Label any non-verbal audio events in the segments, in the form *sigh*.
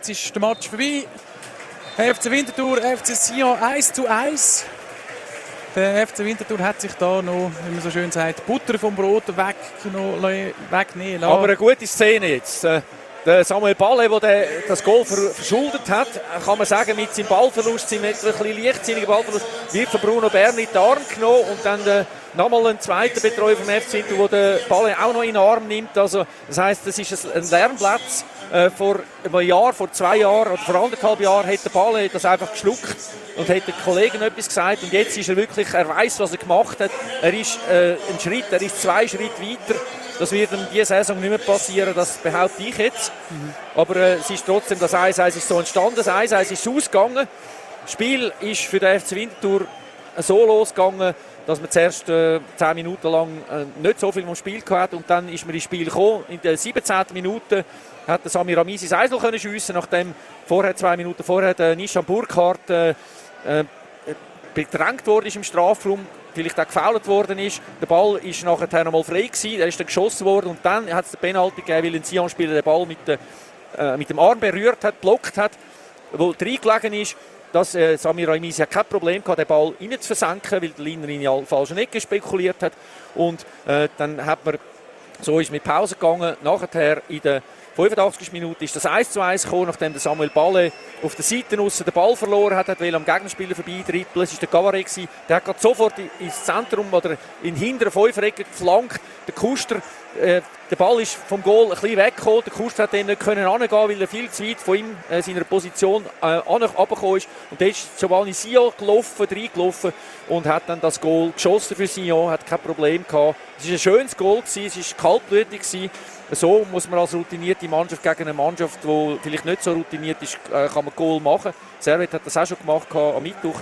Jetzt ist der Match vorbei. FC Winterthur, FC Sion 1 zu 1. Der FC Winterthur hat sich da noch, wie man so schön sagt, Butter vom Brot wegnehmen lassen. Aber eine gute Szene jetzt. Samuel Balle, der das Goal verschuldet hat, kann man sagen, mit seinem Ballverlust, seinem etwas leichtsinnigen Ballverlust, wird von Bruno Berni in den Arm genommen und dann äh, nochmal ein zweiter Betreuer vom FC Winterthur, der den Balle auch noch in den Arm nimmt. Also, das heisst, das ist ein Lernplatz äh, vor einem Jahr, vor zwei Jahren oder vor anderthalb Jahren hat der Ball das einfach geschluckt und hat den Kollegen etwas gesagt und jetzt ist er wirklich, er weiß, was er gemacht hat. Er ist äh, ein Schritt, er ist zwei Schritte weiter. Das wird in dieser Saison nicht mehr passieren, das behaupte ich jetzt. Mhm. Aber äh, es ist trotzdem, das 1-1 ist so entstanden, das 1-1 ist ausgegangen. Das Spiel ist für den FC Winterthur so losgegangen, dass man zuerst äh, 10 Minuten lang äh, nicht so viel vom Spiel hatte und dann ist man ins Spiel gekommen. In der 17. Minute hat Samir Ramisi das Eisel können schiessen, nachdem vorher, zwei Minuten vorher, der Nishan Burkhardt äh, äh, bedrängt ist im Strafraum, vielleicht auch gefoult worden ist. Der Ball ist nachher nochmal frei gewesen, er ist dann geschossen worden und dann hat es den Penalty gegeben, weil ein Sion-Spieler den Ball mit, de, äh, mit, dem Arm berührt hat, blockt hat, wo reingelegen ist. Dass äh, Samir Raimisi kein Problem hatte, den Ball rein zu versenken, weil der Liner in die falsche Ecke spekuliert hat. Und äh, dann hat man, so ist mit Pause gegangen, nachher in der 85. Minute ist das 1 zu 1 gekommen, nachdem Samuel Balle auf der Seite aussen den Ball verloren hat, hat will am Gegenspieler vorbeitrippeln. Es war der Gavare, der hat sofort ins Zentrum oder in den hinteren Fünferecke geflankt. Der Kuster, äh, der Ball ist vom Goal ein bisschen weggekommen. Der Kuster hat dann nicht können angehen, weil er viel zu weit von ihm, äh, seiner Position, äh, runtergekommen ist. Und dann ist Giovanni Sion gelaufen, reingelaufen und hat dann das Goal geschossen für Sion, hat kein Problem gehabt. Es war ein schönes Goal, es war kaltblütig. So muss man als routinierte Mannschaft gegen eine Mannschaft, die vielleicht nicht so routiniert ist, äh, kann man Goal machen. Servet hat das auch schon gemacht am Mittwoch.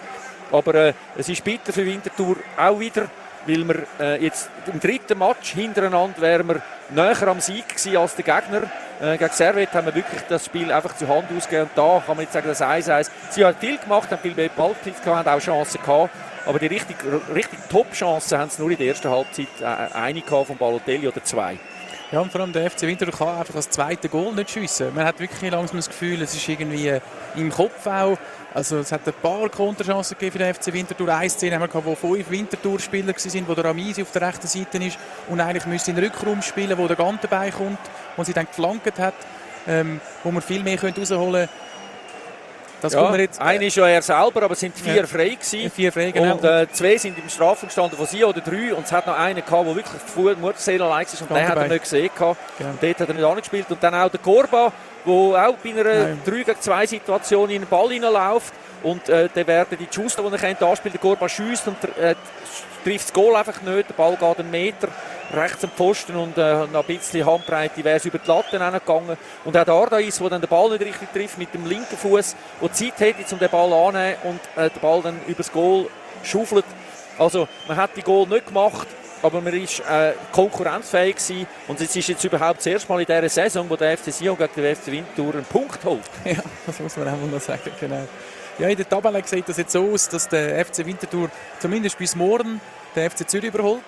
Aber äh, es ist bitter für Winterthur auch wieder, weil wir äh, jetzt im dritten Match hintereinander wären wir näher am Sieg gewesen als der Gegner. Äh, gegen Servet haben wir wirklich das Spiel einfach zur Hand ausgegeben. Und da kann man jetzt sagen, das 1-1. Sie haben viel gemacht, haben viel mehr Ballbesitz gehabt, haben auch Chancen gehabt. Aber die richtig, richtig Top-Chancen haben sie nur in der ersten Halbzeit äh, eine gehabt von Balotelli oder zwei. Ja, und vor allem der FC Winter kann einfach das zweite Goal nicht schiessen. Man hat wirklich langsam das Gefühl, es ist irgendwie im Kopf auch. Also es hat ein paar Konterchancen gegeben für den FC Winterthur. Eine Szene haben wir gehabt, wo fünf Winterthur-Spieler waren, wo der Ramisi auf der rechten Seite ist und eigentlich müsste in den Rückraum spielen, wo der Gant dabei kommt und sie dann geflankt hat, ähm, wo man viel mehr rausholen könnte. Das ja, jetzt, äh, einer ist ja er selber, aber es sind vier ja, frei gewesen. Vier frei, genau. Und äh, zwei sind im Strafraum gestanden von sie oder drei. Und es hat noch einen gehabt, der wirklich die Mutterseele allein ist. Und den hat er nicht gesehen. Gehabt. Genau. Und dort hat er nicht angespielt. Und dann auch der Korba, der auch bei einer 3 gegen 2 Situation in den Ball hineinläuft. Und äh, dann werden die Schuster, die er kennt, anspielt. Der Korba schießt und äh, trifft das Goal einfach nicht. Der Ball geht einen Meter rechts am Pfosten und äh, noch ein bisschen Handbreite wäre es über die Latte gegangen. Und auch der Ardais, der dann den Ball nicht richtig trifft mit dem linken Fuß, der Zeit hätte, um den Ball anzunehmen und äh, den Ball dann übers Goal schaufelt. Also man hat die Goal nicht gemacht, aber man ist äh, konkurrenzfähig gewesen. und es ist jetzt überhaupt das erste Mal in dieser Saison, wo der FC Sion gegen den FC Winterthur einen Punkt holt. *laughs* Ja, das muss man auch noch sagen, genau. Ja, in der Tabelle sieht das jetzt so aus, dass der FC Winterthur zumindest bis morgen den FC Zürich überholt.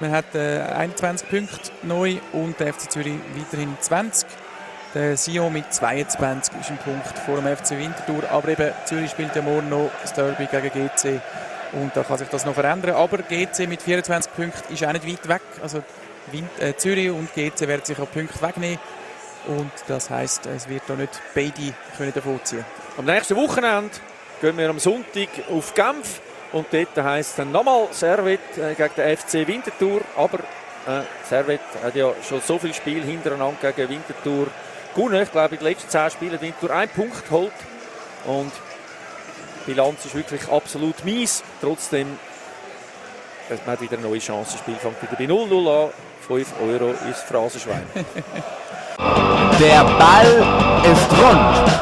Man hat äh, 21 Punkte neu und der FC Zürich weiterhin 20. Der Sion mit 22 ist ein Punkt vor dem FC Winterthur. Aber eben Zürich spielt ja morgen noch das Derby gegen GC. Und da kann sich das noch verändern. Aber GC mit 24 Punkten ist auch nicht weit weg. Also äh, Zürich und GC werden sich auch Punkte wegnehmen. Und das heisst, es wird da nicht beide können davon ziehen. Am nächsten Wochenende gehen wir am Sonntag auf Genf. Und dort heisst es dann nochmal Servet äh, gegen den FC Winterthur. Aber äh, Servet hat ja schon so viele Spiele hintereinander gegen Winterthur gewonnen. Ich glaube, in den letzten zehn Spielen Winterthur einen Punkt geholt. Und die Bilanz ist wirklich absolut mies. Trotzdem man hat wieder eine neue Chance. Das Spiel fängt wieder bei 0-0 an. 5 Euro ist Phrasenschwein. Der Ball ist rund.